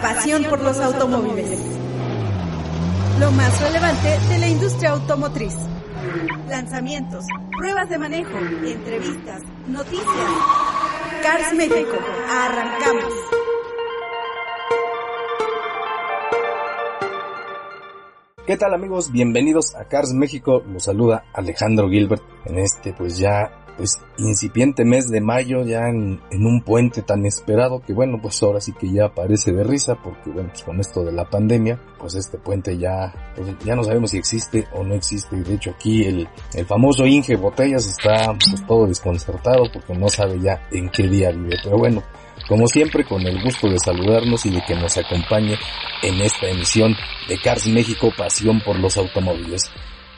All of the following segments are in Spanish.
Pasión por los automóviles. Lo más relevante de la industria automotriz. Lanzamientos, pruebas de manejo, entrevistas, noticias. Cars México, arrancamos. ¿Qué tal amigos? Bienvenidos a Cars México. Los saluda Alejandro Gilbert en este pues ya pues incipiente mes de mayo ya en, un puente tan esperado que bueno pues ahora sí que ya parece de risa porque bueno pues con esto de la pandemia pues este puente ya pues ya no sabemos si existe o no existe de hecho aquí el, el famoso Inge Botellas está pues todo desconcertado porque no sabe ya en qué día vive pero bueno como siempre con el gusto de saludarnos y de que nos acompañe en esta emisión de Cars México Pasión por los Automóviles.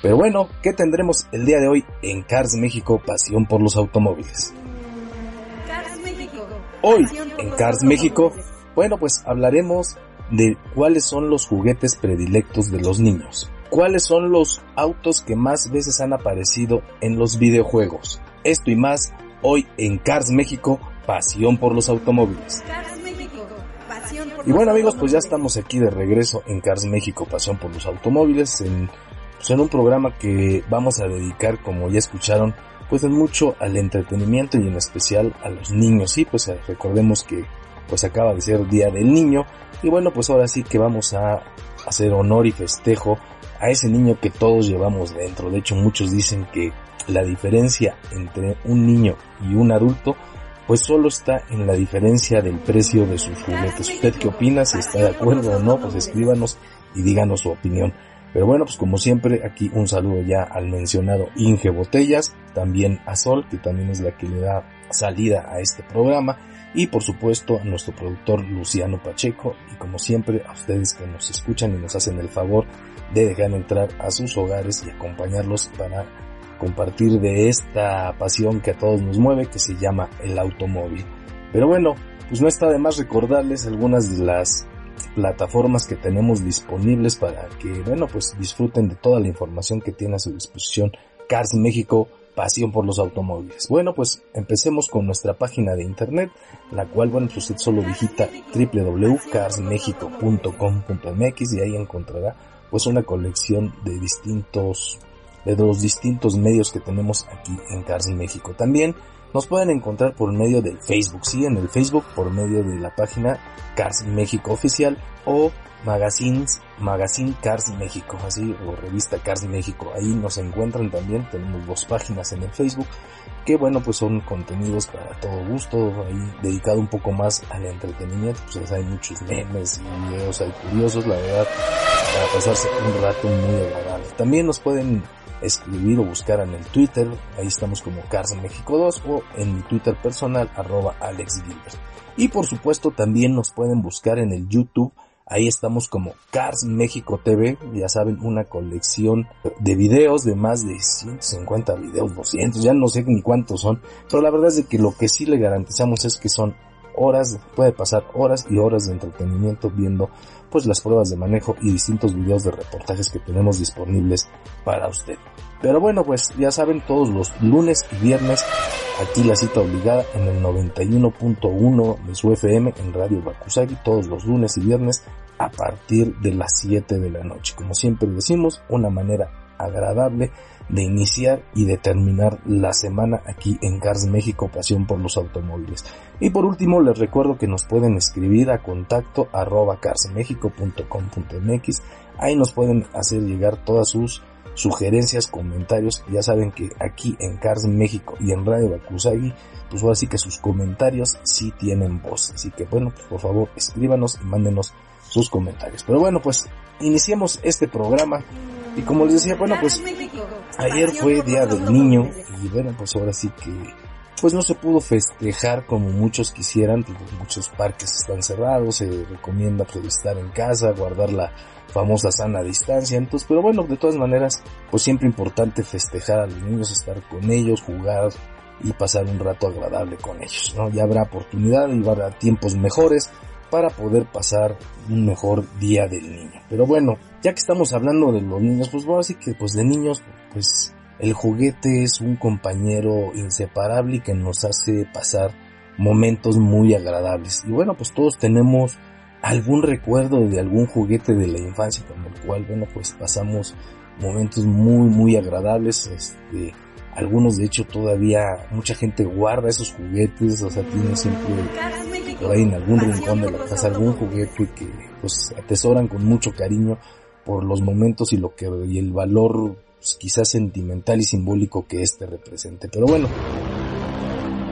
Pero bueno, ¿qué tendremos el día de hoy en Cars México Pasión por los Automóviles? Hoy en Cars México, bueno pues hablaremos de cuáles son los juguetes predilectos de los niños. ¿Cuáles son los autos que más veces han aparecido en los videojuegos? Esto y más hoy en Cars México, pasión por los automóviles. y bueno amigos, pues ya estamos aquí de regreso en Cars México, pasión por los automóviles, en son un programa que vamos a dedicar, como ya escucharon, pues mucho al entretenimiento y en especial a los niños. Sí, pues recordemos que pues acaba de ser Día del Niño y bueno, pues ahora sí que vamos a hacer honor y festejo a ese niño que todos llevamos dentro. De hecho, muchos dicen que la diferencia entre un niño y un adulto pues solo está en la diferencia del precio de sus juguetes. ¿Usted qué opina? Si está de acuerdo o no, pues escríbanos y díganos su opinión. Pero bueno, pues como siempre, aquí un saludo ya al mencionado Inge Botellas, también a Sol, que también es la que le da salida a este programa, y por supuesto a nuestro productor Luciano Pacheco, y como siempre a ustedes que nos escuchan y nos hacen el favor de dejar entrar a sus hogares y acompañarlos para compartir de esta pasión que a todos nos mueve, que se llama el automóvil. Pero bueno, pues no está de más recordarles algunas de las plataformas que tenemos disponibles para que, bueno, pues disfruten de toda la información que tiene a su disposición Cars México, pasión por los automóviles. Bueno, pues empecemos con nuestra página de internet, la cual, bueno, pues usted solo digita www.carsmexico.com.mx y ahí encontrará pues una colección de distintos de los distintos medios que tenemos aquí en Cars México. También nos pueden encontrar por medio del Facebook, sí, en el Facebook por medio de la página Cars México Oficial o Magazines, Magazine Cars México, así, o revista Cars México. Ahí nos encuentran también, tenemos dos páginas en el Facebook, que bueno, pues son contenidos para todo gusto, ahí dedicado un poco más al entretenimiento, pues hay muchos memes y videos ahí curiosos, la verdad, para pasarse un rato muy agradable. También nos pueden escribir o buscar en el Twitter, ahí estamos como Cars México 2 o en mi Twitter personal arroba Alex Gilbert. Y por supuesto también nos pueden buscar en el YouTube, ahí estamos como Cars México TV, ya saben, una colección de videos de más de 150 videos, 200, ya no sé ni cuántos son, pero la verdad es de que lo que sí le garantizamos es que son horas, puede pasar horas y horas de entretenimiento viendo pues las pruebas de manejo y distintos videos de reportajes que tenemos disponibles para usted. Pero bueno, pues ya saben, todos los lunes y viernes, aquí la cita obligada en el 91.1 de su FM en Radio Bakusagi, todos los lunes y viernes a partir de las 7 de la noche. Como siempre decimos, una manera agradable de iniciar y de terminar la semana aquí en Cars México, pasión por los automóviles. Y por último les recuerdo que nos pueden escribir a contacto arroba carsmexico.com.mx, ahí nos pueden hacer llegar todas sus sugerencias, comentarios, ya saben que aquí en Cars México y en Radio Bakusagi, pues ahora sí que sus comentarios sí tienen voz, así que bueno, por favor escríbanos y mándenos sus comentarios. Pero bueno, pues iniciemos este programa Y como les decía, bueno, pues ayer fue Día del Niño y bueno, pues ahora sí que pues no se pudo festejar como muchos quisieran, pues, muchos parques están cerrados, se recomienda pues estar en casa, guardar la famosa sana distancia, entonces, pero bueno, de todas maneras, pues siempre importante festejar a los niños, estar con ellos, jugar y pasar un rato agradable con ellos, ¿no? Ya habrá oportunidad y habrá tiempos mejores para poder pasar un mejor día del niño. Pero bueno, ya que estamos hablando de los niños, pues bueno, así que pues de niños, pues el juguete es un compañero inseparable y que nos hace pasar momentos muy agradables. Y bueno, pues todos tenemos algún recuerdo de algún juguete de la infancia con el cual, bueno, pues pasamos momentos muy, muy agradables. Este, algunos de hecho todavía mucha gente guarda esos juguetes, o sea, tiene siempre por ahí en algún rincón de la casa algún juguete que pues atesoran con mucho cariño por los momentos y lo que y el valor pues, quizás sentimental y simbólico que este represente. Pero bueno,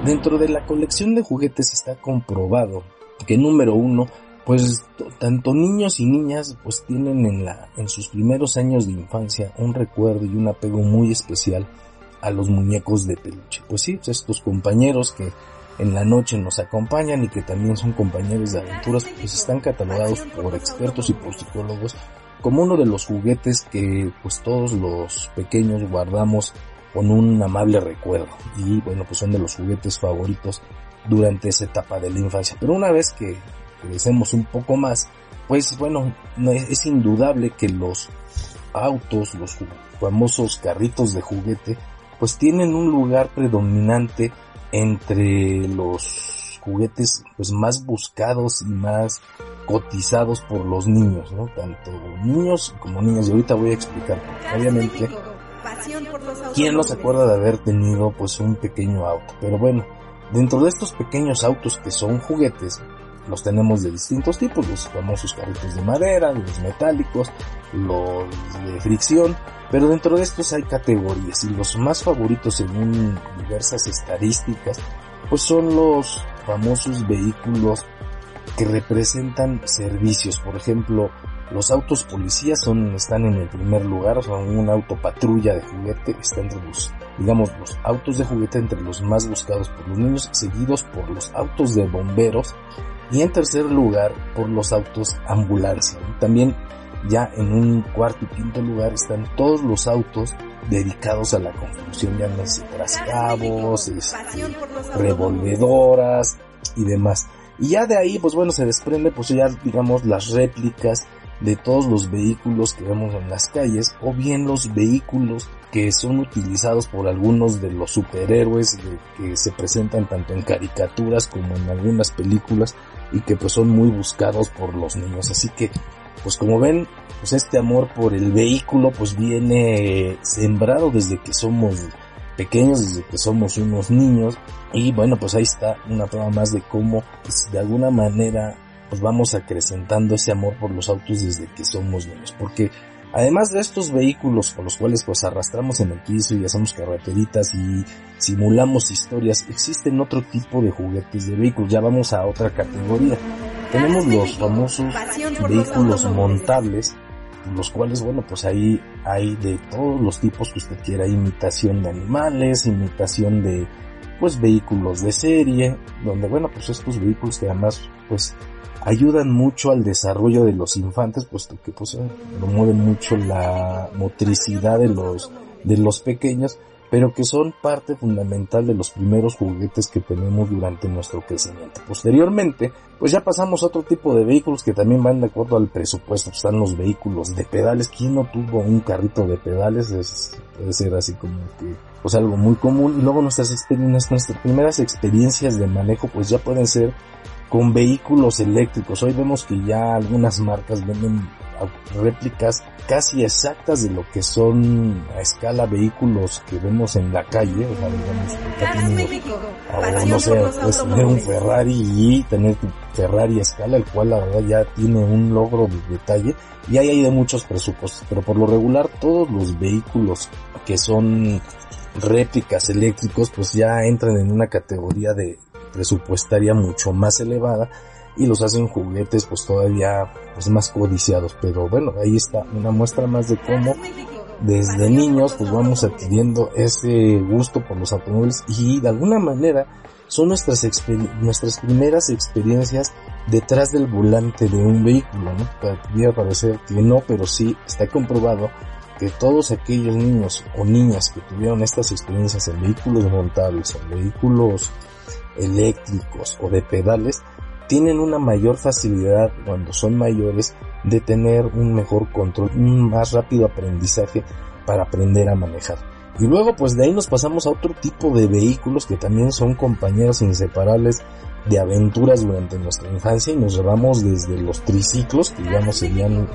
dentro de la colección de juguetes está comprobado que número uno, pues tanto niños y niñas pues tienen en la en sus primeros años de infancia un recuerdo y un apego muy especial a los muñecos de peluche. Pues sí, pues, estos compañeros que en la noche nos acompañan y que también son compañeros de aventuras, pues están catalogados por expertos y por psicólogos como uno de los juguetes que pues todos los pequeños guardamos con un amable recuerdo. Y bueno pues son de los juguetes favoritos durante esa etapa de la infancia. Pero una vez que crecemos un poco más pues bueno es indudable que los autos los famosos carritos de juguete pues tienen un lugar predominante entre los juguetes pues más buscados y más cotizados por los niños, ¿no? Tanto niños como niñas. Y ahorita voy a explicar. Obviamente, ¿quién no se acuerda de haber tenido pues un pequeño auto? Pero bueno, dentro de estos pequeños autos que son juguetes, los tenemos de distintos tipos, los famosos carritos de madera, los metálicos, los de fricción, pero dentro de estos hay categorías y los más favoritos según diversas estadísticas, pues son los famosos vehículos que representan servicios. Por ejemplo, los autos policías son, están en el primer lugar, un auto patrulla de juguete está entre los, digamos, los autos de juguete entre los más buscados por los niños, seguidos por los autos de bomberos y en tercer lugar por los autos ambulancia. También ya en un cuarto y quinto lugar están todos los autos dedicados a la construcción, sé, trascabos, este, revolvedoras y demás. Y ya de ahí, pues bueno, se desprende, pues ya digamos las réplicas de todos los vehículos que vemos en las calles o bien los vehículos que son utilizados por algunos de los superhéroes que se presentan tanto en caricaturas como en algunas películas y que pues son muy buscados por los niños. Así que, pues como ven, pues este amor por el vehículo pues viene sembrado desde que somos pequeños, desde que somos unos niños. Y bueno, pues ahí está una prueba más de cómo pues, de alguna manera pues vamos acrecentando ese amor por los autos desde que somos niños. Porque además de estos vehículos con los cuales pues arrastramos en el piso y hacemos carreteritas y simulamos historias, existen otro tipo de juguetes de vehículos. Ya vamos a otra categoría. Tenemos los famosos vehículos montables los cuales, bueno, pues ahí hay de todos los tipos que usted quiera, imitación de animales, imitación de, pues, vehículos de serie, donde, bueno, pues estos vehículos que además, pues, ayudan mucho al desarrollo de los infantes, puesto que, pues, promueven mucho la motricidad de los, de los pequeños, pero que son parte fundamental de los primeros juguetes que tenemos durante nuestro crecimiento. Posteriormente, pues ya pasamos a otro tipo de vehículos que también van de acuerdo al presupuesto. Están los vehículos de pedales. ¿Quién no tuvo un carrito de pedales? Es, puede ser así como que pues algo muy común. Y luego nuestras experiencias, nuestras primeras experiencias de manejo pues ya pueden ser con vehículos eléctricos. Hoy vemos que ya algunas marcas venden réplicas casi exactas de lo que son a escala vehículos que vemos en la calle, o sea, digamos, no sé, puedes tener un Ferrari y tener tu Ferrari a escala, el cual la verdad ya tiene un logro de detalle, y ahí hay de muchos presupuestos, pero por lo regular todos los vehículos que son réplicas eléctricos pues ya entran en una categoría de presupuestaria mucho más elevada y los hacen juguetes pues todavía pues más codiciados pero bueno ahí está una muestra más de cómo desde niños pues vamos adquiriendo ese gusto por los automóviles y de alguna manera son nuestras, nuestras primeras experiencias detrás del volante de un vehículo, ¿no? Podría parecer que no, pero sí está comprobado que todos aquellos niños o niñas que tuvieron estas experiencias en vehículos montables, en vehículos eléctricos o de pedales, tienen una mayor facilidad cuando son mayores de tener un mejor control, un más rápido aprendizaje para aprender a manejar. Y luego pues de ahí nos pasamos a otro tipo de vehículos que también son compañeros inseparables de aventuras durante nuestra infancia y nos llevamos desde los triciclos que digamos serían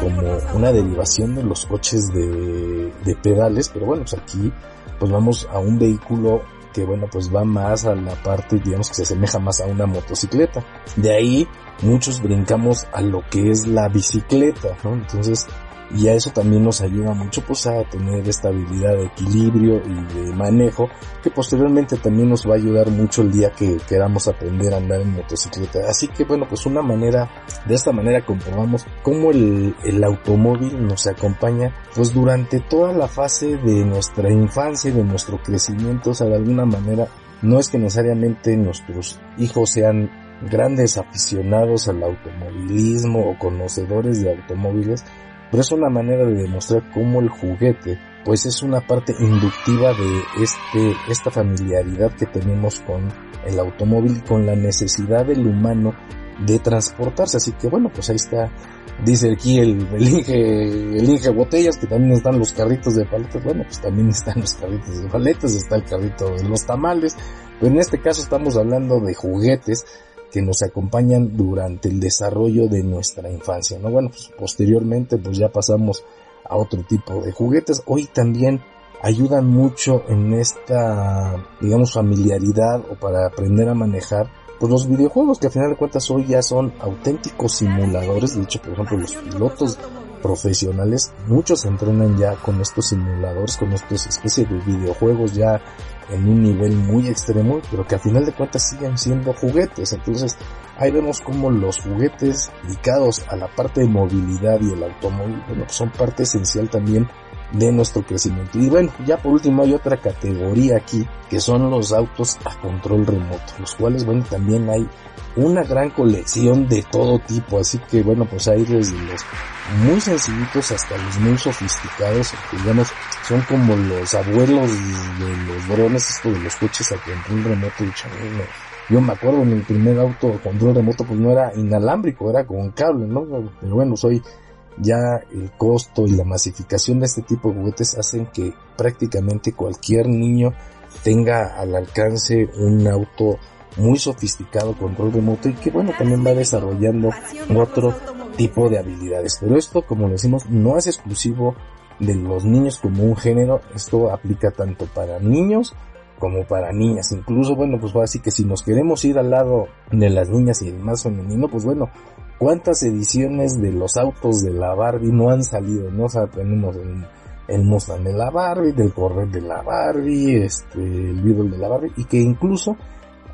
como una derivación de los coches de, de pedales pero bueno pues aquí pues vamos a un vehículo que bueno pues va más a la parte digamos que se asemeja más a una motocicleta de ahí muchos brincamos a lo que es la bicicleta ¿no? entonces y a eso también nos ayuda mucho pues a tener esta habilidad de equilibrio y de manejo que posteriormente también nos va a ayudar mucho el día que queramos aprender a andar en motocicleta. Así que bueno pues una manera de esta manera comprobamos cómo el, el automóvil nos acompaña pues durante toda la fase de nuestra infancia y de nuestro crecimiento. O sea de alguna manera no es que necesariamente nuestros hijos sean grandes aficionados al automovilismo o conocedores de automóviles, pero es una manera de demostrar cómo el juguete pues es una parte inductiva de este, esta familiaridad que tenemos con el automóvil y con la necesidad del humano de transportarse. Así que bueno, pues ahí está, dice aquí el, el Inge, el Inge Botellas, que también están los carritos de paletas. Bueno, pues también están los carritos de paletas, está el carrito de los tamales. Pero en este caso estamos hablando de juguetes que nos acompañan durante el desarrollo de nuestra infancia, ¿no? Bueno, pues posteriormente pues ya pasamos a otro tipo de juguetes. Hoy también ayudan mucho en esta, digamos, familiaridad o para aprender a manejar pues los videojuegos que al final de cuentas hoy ya son auténticos simuladores. De hecho, por ejemplo, los pilotos profesionales, muchos entrenan ya con estos simuladores, con estas especies de videojuegos ya en un nivel muy extremo, pero que al final de cuentas siguen siendo juguetes. Entonces, ahí vemos como los juguetes dedicados a la parte de movilidad y el automóvil, bueno, son parte esencial también de nuestro crecimiento. Y bueno, ya por último hay otra categoría aquí, que son los autos a control remoto, los cuales, bueno, también hay una gran colección de todo tipo, así que bueno, pues hay desde los muy sencillitos hasta los muy sofisticados, digamos, son como los abuelos de los drones, esto de los coches a control remoto, yo me acuerdo el primer auto a control remoto pues no era inalámbrico, era con cable, ¿no? Pero bueno, soy ya el costo y la masificación de este tipo de juguetes hacen que prácticamente cualquier niño tenga al alcance un auto muy sofisticado control remoto y que bueno también va desarrollando otro tipo de habilidades. Pero esto como decimos no es exclusivo de los niños como un género. Esto aplica tanto para niños como para niñas. Incluso bueno pues así que si nos queremos ir al lado de las niñas y el más femenino pues bueno cuántas ediciones de los autos de la Barbie no han salido no o sea tenemos el, el Mustang de la Barbie del Corvette de la Barbie este el Beetle de la Barbie y que incluso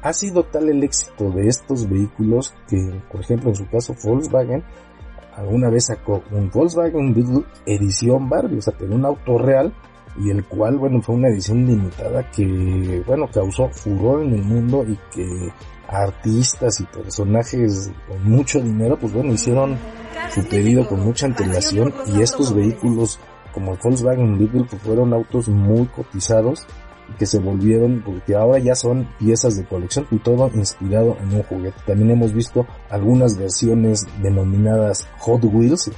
ha sido tal el éxito de estos vehículos que, por ejemplo, en su caso Volkswagen, alguna vez sacó un Volkswagen Beetle edición Barbie, o sea, pero un auto real y el cual, bueno, fue una edición limitada que, bueno, causó furor en el mundo y que artistas y personajes con mucho dinero, pues bueno, hicieron su pedido con mucha antelación y estos vehículos como el Volkswagen Beetle pues fueron autos muy cotizados que se volvieron, porque ahora ya son piezas de colección y todo inspirado en un juguete. También hemos visto algunas versiones denominadas Hot Wheels,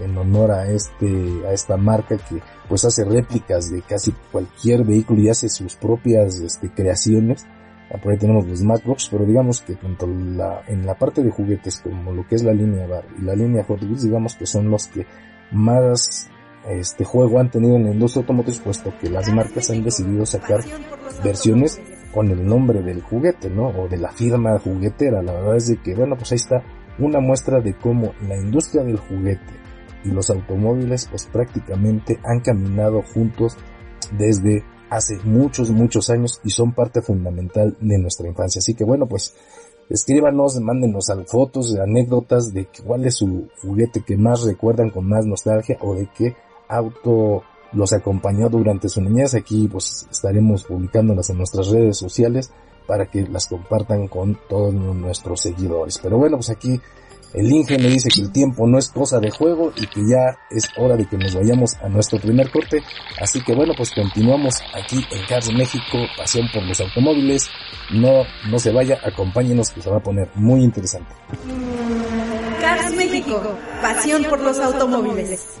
en honor a este, a esta marca que pues hace réplicas de casi cualquier vehículo y hace sus propias este, creaciones. Por ahí tenemos los Matchbox, pero digamos que tanto la, en la parte de juguetes como lo que es la línea Bar y la línea Hot Wheels, digamos que son los que más este juego han tenido en la industria automotriz, puesto que las marcas han decidido sacar versiones con el nombre del juguete, ¿no? O de la firma juguetera. La verdad es de que, bueno, pues ahí está una muestra de cómo la industria del juguete y los automóviles, pues prácticamente han caminado juntos desde hace muchos, muchos años y son parte fundamental de nuestra infancia. Así que bueno, pues escríbanos, mándenos fotos, anécdotas de cuál es su juguete que más recuerdan con más nostalgia o de qué auto los acompañó durante su niñez. Aquí pues estaremos publicándolas en nuestras redes sociales para que las compartan con todos nuestros seguidores. Pero bueno, pues aquí el Inge me dice que el tiempo no es cosa de juego y que ya es hora de que nos vayamos a nuestro primer corte. Así que bueno, pues continuamos aquí en Cars México, pasión por los automóviles. No, no se vaya, acompáñenos que se va a poner muy interesante. Cars México, pasión por los automóviles.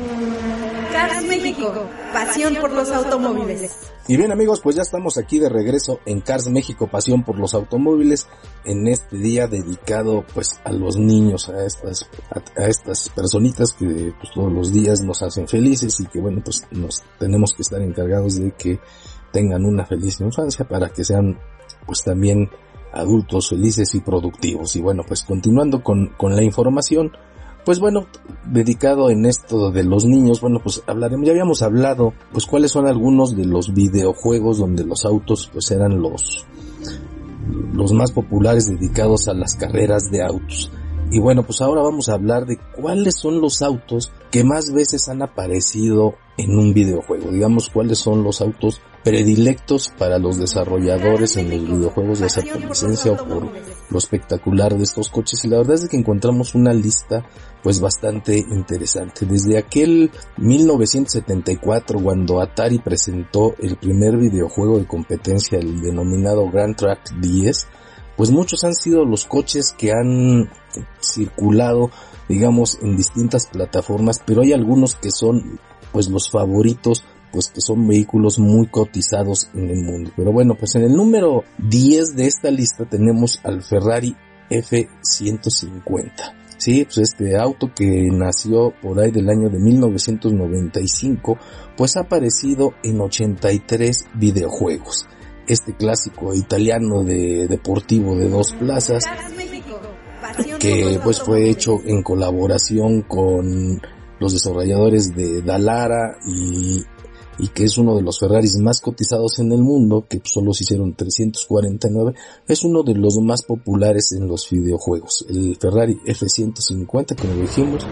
Cars México, pasión por los automóviles. Y bien amigos, pues ya estamos aquí de regreso en Cars México, pasión por los automóviles, en este día dedicado pues a los niños, a estas, a, estas personitas que pues, todos los días nos hacen felices y que bueno pues nos tenemos que estar encargados de que tengan una feliz infancia para que sean pues también adultos felices y productivos. Y bueno pues continuando con, con la información, pues bueno, dedicado en esto de los niños, bueno, pues hablaremos, ya habíamos hablado, pues cuáles son algunos de los videojuegos donde los autos pues eran los, los más populares dedicados a las carreras de autos. Y bueno, pues ahora vamos a hablar de cuáles son los autos que más veces han aparecido en un videojuego. Digamos cuáles son los autos predilectos para los desarrolladores en los videojuegos, ya sea por licencia o por lo espectacular de estos coches. Y la verdad es que encontramos una lista pues bastante interesante. Desde aquel 1974 cuando Atari presentó el primer videojuego de competencia, el denominado Grand Track 10, pues muchos han sido los coches que han circulado, digamos, en distintas plataformas, pero hay algunos que son, pues, los favoritos, pues que son vehículos muy cotizados en el mundo. Pero bueno, pues en el número 10 de esta lista tenemos al Ferrari F150. Sí, pues este auto que nació por ahí del año de 1995, pues ha aparecido en 83 videojuegos. Este clásico italiano de deportivo de dos plazas que pues fue hecho en colaboración con los desarrolladores de Dalara y, y que es uno de los Ferraris más cotizados en el mundo, que solo se hicieron 349, es uno de los más populares en los videojuegos. El Ferrari F150, como dijimos,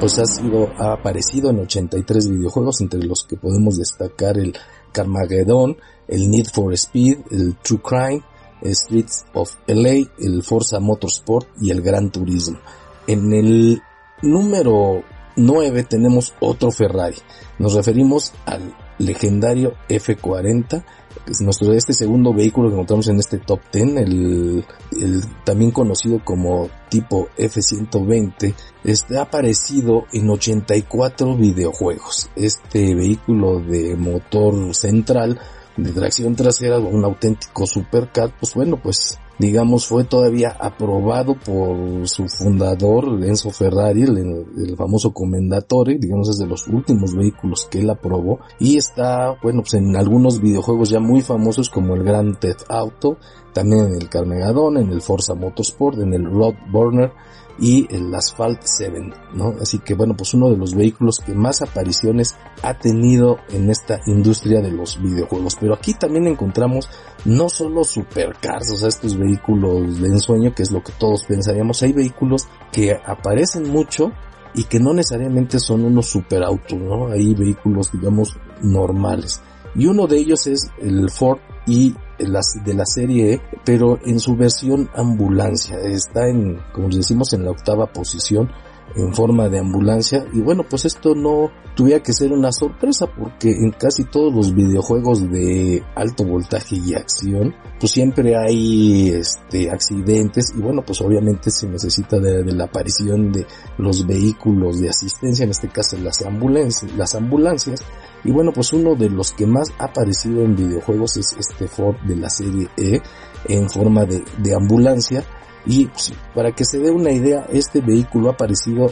pues ha sido, ha aparecido en 83 videojuegos, entre los que podemos destacar el Carmageddon, el Need for Speed, el True Crime, Streets of LA, el Forza Motorsport y el Gran Turismo. En el número 9 tenemos otro Ferrari. Nos referimos al legendario F40, es nuestro este segundo vehículo que encontramos en este top 10, el, el también conocido como tipo F120, este ha aparecido en 84 videojuegos. Este vehículo de motor central de tracción trasera un auténtico supercar, pues bueno, pues digamos fue todavía aprobado por su fundador Enzo Ferrari, el, famoso Commendatore, digamos es de los últimos vehículos que él aprobó y está, bueno, pues en algunos videojuegos ya muy famosos como el Grand Theft Auto, también en el Carnegadón, en el Forza Motorsport, en el Road Burner y el Asphalt 7, ¿no? Así que bueno, pues uno de los vehículos que más apariciones ha tenido en esta industria de los videojuegos. Pero aquí también encontramos no solo supercars, o sea, estos vehículos de ensueño, que es lo que todos pensaríamos, hay vehículos que aparecen mucho y que no necesariamente son unos superautos, ¿no? Hay vehículos, digamos, normales. Y uno de ellos es el Ford y de la serie E, pero en su versión ambulancia. Está en, como decimos, en la octava posición en forma de ambulancia. Y bueno pues esto no tuviera que ser una sorpresa porque en casi todos los videojuegos de alto voltaje y acción pues siempre hay este accidentes. Y bueno pues obviamente se necesita de, de la aparición de los vehículos de asistencia en este caso las ambulancias las ambulancias. Y bueno, pues uno de los que más ha aparecido en videojuegos es este Ford de la serie E en forma de, ambulancia. Y para que se dé una idea, este vehículo ha aparecido,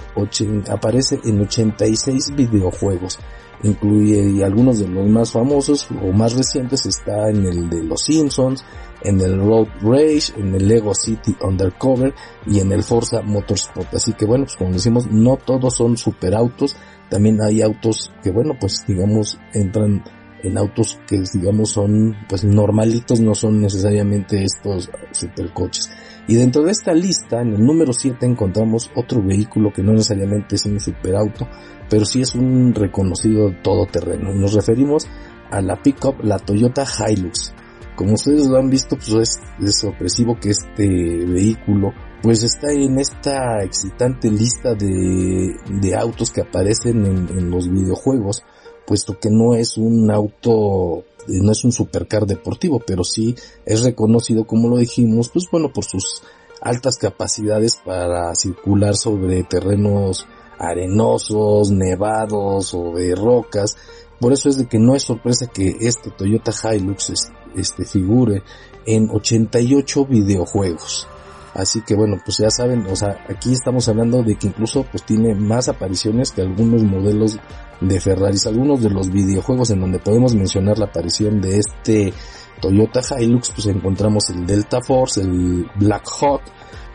aparece en 86 videojuegos. Incluye algunos de los más famosos o más recientes está en el de los Simpsons, en el Road Rage, en el Lego City Undercover y en el Forza Motorsport. Así que bueno, pues como decimos, no todos son superautos, también hay autos que bueno, pues digamos entran en autos que digamos son pues normalitos, no son necesariamente estos supercoches. Y dentro de esta lista, en el número 7 encontramos otro vehículo que no necesariamente es un superauto, pero sí es un reconocido todoterreno. Nos referimos a la pickup, la Toyota Hilux. Como ustedes lo han visto, pues es, sorpresivo que este vehículo pues está en esta excitante lista de, de autos que aparecen en, en los videojuegos, puesto que no es un auto no es un supercar deportivo, pero sí es reconocido, como lo dijimos, pues bueno, por sus altas capacidades para circular sobre terrenos arenosos, nevados o de rocas. Por eso es de que no es sorpresa que este Toyota Hilux este figure en 88 videojuegos. Así que bueno, pues ya saben, o sea, aquí estamos hablando de que incluso pues tiene más apariciones que algunos modelos de Ferraris, algunos de los videojuegos en donde podemos mencionar la aparición de este Toyota Hilux, pues encontramos el Delta Force, el Black Hawk,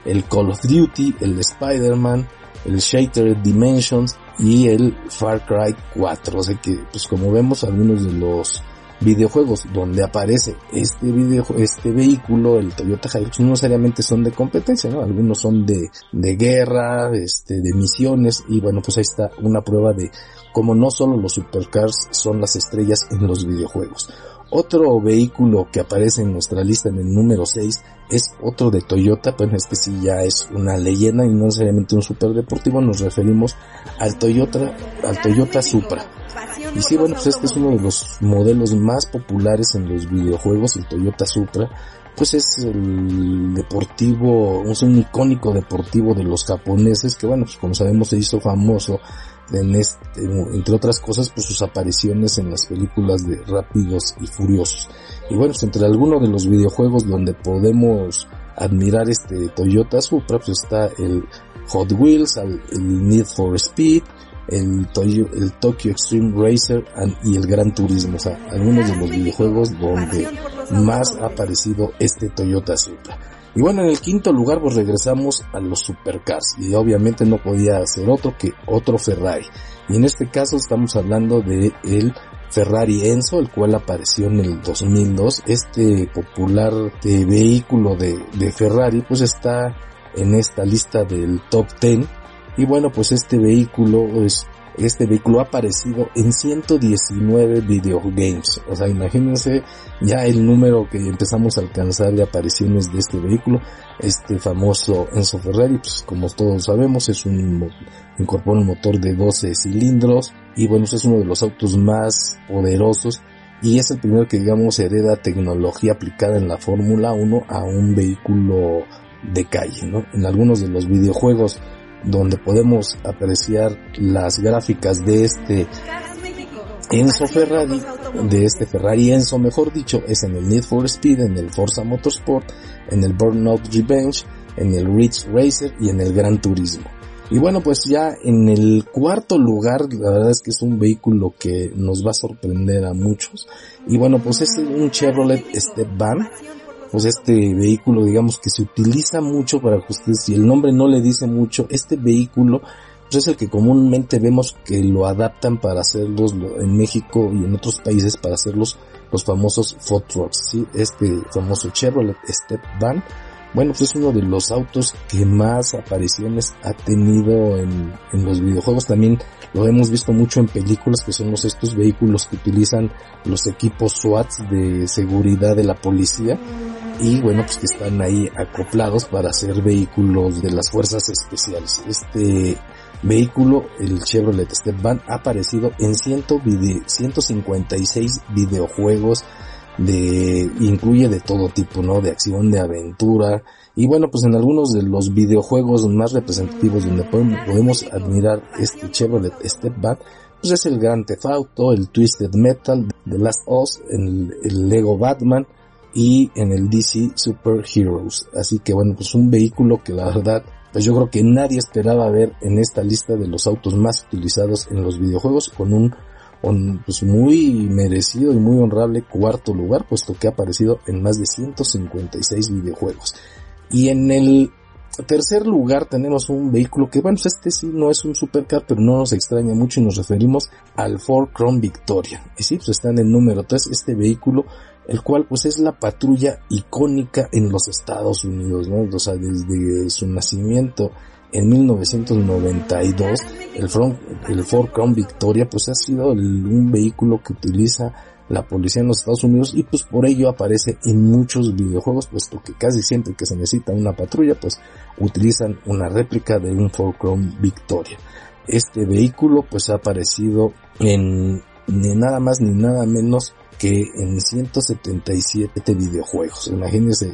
el Call of Duty, el Spider-Man, el Shattered Dimensions y el Far Cry 4. O sea que, pues como vemos, algunos de los videojuegos donde aparece este video, este vehículo, el Toyota Hilux, no necesariamente son de competencia, ¿no? Algunos son de, de guerra, este, de misiones, y bueno, pues ahí está una prueba de cómo no solo los supercars son las estrellas en los videojuegos. Otro vehículo que aparece en nuestra lista en el número 6 es otro de Toyota, bueno este sí ya es una leyenda y no necesariamente un superdeportivo, nos referimos al Toyota, al Toyota Supra. Y sí, bueno, pues este es uno de los modelos más populares en los videojuegos, el Toyota Supra. Pues es el deportivo, es un icónico deportivo de los japoneses que bueno, pues como sabemos se hizo famoso en este, entre otras cosas, pues sus apariciones en las películas de Rápidos y Furiosos. Y bueno, pues entre algunos de los videojuegos donde podemos admirar este Toyota Supra, pues está el Hot Wheels, el Need for Speed, el, el Tokyo Extreme Racer y el Gran Turismo, o sea, algunos de los videojuegos donde más ha aparecido este Toyota Supra. Y bueno, en el quinto lugar pues regresamos a los supercars y obviamente no podía ser otro que otro Ferrari. Y en este caso estamos hablando de el Ferrari Enzo, el cual apareció en el 2002. Este popular eh, vehículo de, de Ferrari pues está en esta lista del top 10 y bueno, pues este vehículo es este vehículo ha aparecido en 119 videogames. O sea, imagínense ya el número que empezamos a alcanzar de apariciones de este vehículo. Este famoso Enzo Ferrari, pues como todos sabemos, es un, incorpora un motor de 12 cilindros y bueno, es uno de los autos más poderosos y es el primero que digamos hereda tecnología aplicada en la Fórmula 1 a un vehículo de calle, ¿no? En algunos de los videojuegos donde podemos apreciar las gráficas de este Enzo Ferrari, de este Ferrari Enzo mejor dicho, es en el Need for Speed, en el Forza Motorsport, en el Burnout Revenge, en el Ridge Racer y en el Gran Turismo. Y bueno, pues ya en el cuarto lugar, la verdad es que es un vehículo que nos va a sorprender a muchos. Y bueno, pues es un Chevrolet Step Van pues este vehículo digamos que se utiliza mucho para ustedes, si el nombre no le dice mucho, este vehículo pues es el que comúnmente vemos que lo adaptan para hacerlos en México y en otros países para hacerlos los famosos food trucks, ¿sí? Este famoso Chevrolet Step Van bueno, pues es uno de los autos que más apariciones ha tenido en, en, los videojuegos. También lo hemos visto mucho en películas que son los, estos vehículos que utilizan los equipos SWAT de seguridad de la policía. Y bueno, pues que están ahí acoplados para hacer vehículos de las fuerzas especiales. Este vehículo, el Chevrolet Step Van, ha aparecido en 156 videojuegos de incluye de todo tipo, ¿no? De acción, de aventura y bueno, pues en algunos de los videojuegos más representativos donde podemos, admirar este Chevrolet Step Back, pues es el Grand Theft Auto, el Twisted Metal, The Last Us, el, Lego Batman y en el DC Super Heroes. Así que bueno, pues un vehículo que la verdad, pues yo creo que nadie esperaba ver en esta lista de los autos más utilizados en los videojuegos con un, pues muy merecido y muy honrable cuarto lugar, puesto que ha aparecido en más de 156 videojuegos. Y en el tercer lugar tenemos un vehículo que, bueno, pues este sí no es un supercar, pero no nos extraña mucho y nos referimos al Ford Crown Victoria. Y sí, pues está en el número 3 este vehículo el cual pues es la patrulla icónica en los Estados Unidos, ¿no? O sea, desde su nacimiento en 1992, el, el Ford Crown Victoria pues ha sido un vehículo que utiliza la policía en los Estados Unidos y pues por ello aparece en muchos videojuegos, puesto que casi siempre que se necesita una patrulla pues utilizan una réplica de un Ford Crown Victoria. Este vehículo pues ha aparecido en ni nada más ni nada menos que en 177 videojuegos. Imagínense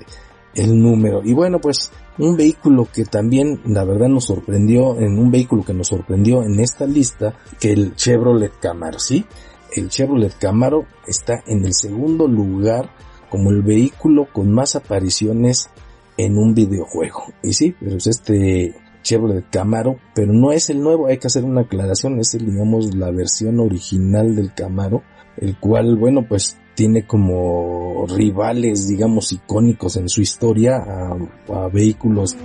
el número. Y bueno, pues un vehículo que también la verdad nos sorprendió, en un vehículo que nos sorprendió en esta lista, que el Chevrolet Camaro, ¿sí? El Chevrolet Camaro está en el segundo lugar como el vehículo con más apariciones en un videojuego. Y sí, pero es este Chevrolet Camaro, pero no es el nuevo, hay que hacer una aclaración, es el, digamos, la versión original del Camaro el cual, bueno, pues tiene como rivales, digamos, icónicos en su historia a, vehículos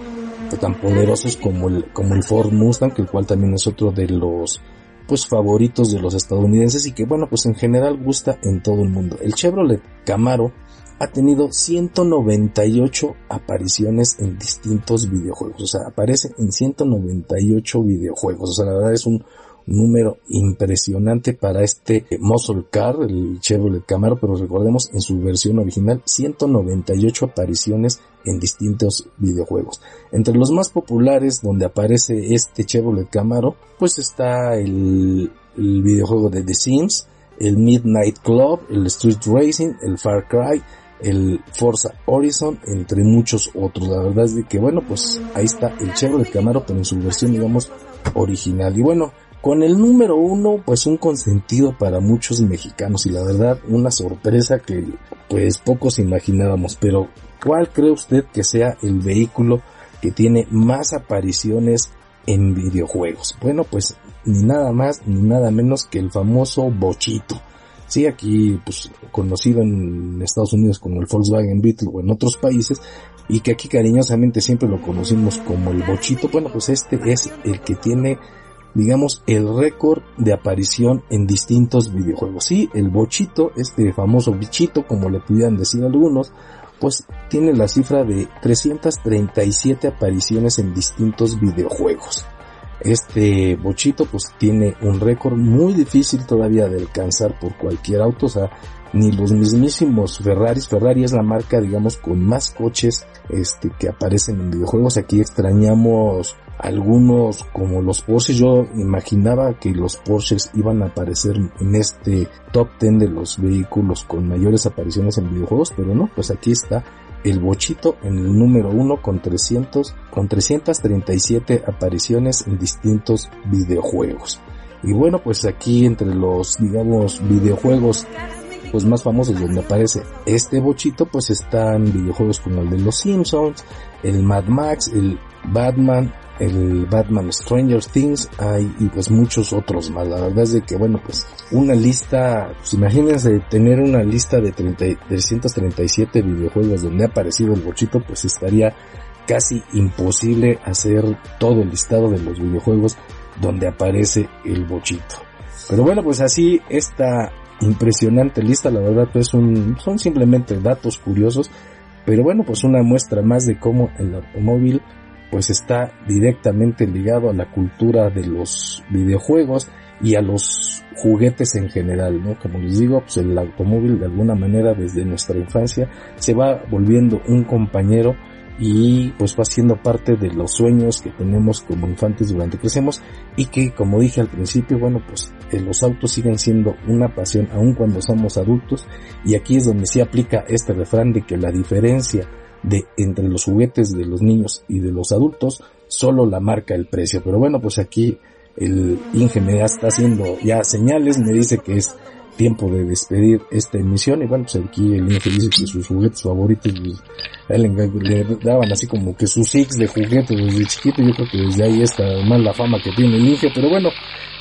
tan poderosos como el, como el Ford Mustang, el cual también es otro de los pues favoritos de los estadounidenses y que bueno pues en general gusta en todo el mundo. El Chevrolet Camaro ha tenido 198 apariciones en distintos videojuegos, o sea, aparece en 198 videojuegos, o sea, la verdad es un, número impresionante para este muscle car, el Chevrolet Camaro, pero recordemos en su versión original 198 apariciones en distintos videojuegos. Entre los más populares donde aparece este Chevrolet Camaro, pues está el, videojuego de The Sims, el Midnight Club, el Street Racing, el Far Cry, el Forza Horizon, entre muchos otros. La verdad es de que bueno, pues ahí está el Chevrolet Camaro, pero en su versión digamos original. Y bueno, con el número uno, pues un consentido para muchos mexicanos y la verdad una sorpresa que pues pocos imaginábamos. Pero ¿cuál cree usted que sea el vehículo que tiene más apariciones en videojuegos? Bueno, pues ni nada más ni nada menos que el famoso Bochito. Sí, aquí pues conocido en Estados Unidos como el Volkswagen Beetle o en otros países y que aquí cariñosamente siempre lo conocimos como el Bochito. Bueno, pues este es el que tiene digamos, el récord de aparición en distintos videojuegos. Sí, el bochito, este famoso bichito, como le pudieran decir algunos, pues tiene la cifra de 337 apariciones en distintos videojuegos. Este bochito pues tiene un récord muy difícil todavía de alcanzar por cualquier auto, o sea, ni los mismísimos Ferraris, Ferrari es la marca digamos con más coches este que aparecen en videojuegos, aquí extrañamos algunos como los Porsche, yo imaginaba que los Porsches iban a aparecer en este top 10 de los vehículos con mayores apariciones en videojuegos, pero no, pues aquí está el Bochito en el número 1 con 300, con 337 apariciones en distintos videojuegos. Y bueno, pues aquí entre los, digamos, videojuegos pues más famosos donde aparece este bochito pues están videojuegos como el de los Simpsons, el Mad Max, el Batman, el Batman Stranger Things, hay y pues muchos otros más. La verdad es de que bueno, pues una lista, pues imagínense tener una lista de 30, 337 videojuegos donde ha aparecido el bochito, pues estaría casi imposible hacer todo el listado de los videojuegos donde aparece el bochito. Pero bueno, pues así esta impresionante lista, la verdad pues son, son simplemente datos curiosos, pero bueno, pues una muestra más de cómo el automóvil pues está directamente ligado a la cultura de los videojuegos y a los juguetes en general, ¿no? Como les digo, pues el automóvil de alguna manera desde nuestra infancia se va volviendo un compañero y pues va siendo parte de los sueños que tenemos como infantes durante que crecemos y que como dije al principio, bueno pues los autos siguen siendo una pasión aun cuando somos adultos y aquí es donde se aplica este refrán de que la diferencia de entre los juguetes de los niños y de los adultos solo la marca el precio. Pero bueno, pues aquí el Inge me está haciendo ya señales, me dice que es tiempo de despedir esta emisión y bueno, pues aquí el niño que dice que sus juguetes favoritos pues, le, daban así como que sus six de juguetes desde chiquito, yo creo que desde ahí está más la fama que tiene el Inge, pero bueno,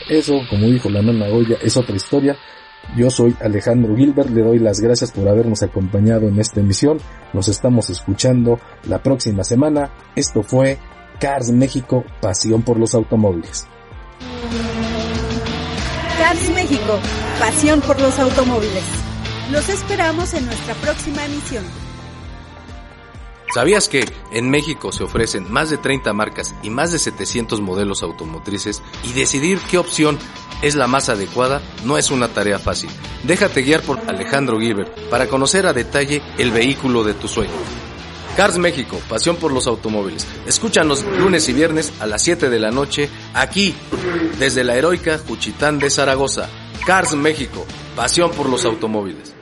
eso como dijo la nana Goya es otra historia. Yo soy Alejandro Gilbert, le doy las gracias por habernos acompañado en esta emisión. Nos estamos escuchando la próxima semana. Esto fue Cars México, pasión por los automóviles. Cars México, pasión por los automóviles. Los esperamos en nuestra próxima emisión. ¿Sabías que en México se ofrecen más de 30 marcas y más de 700 modelos automotrices y decidir qué opción es la más adecuada no es una tarea fácil? Déjate guiar por Alejandro Gilbert para conocer a detalle el vehículo de tu sueño. Cars México, pasión por los automóviles. Escúchanos lunes y viernes a las 7 de la noche aquí, desde la heroica Juchitán de Zaragoza. Cars México, pasión por los automóviles.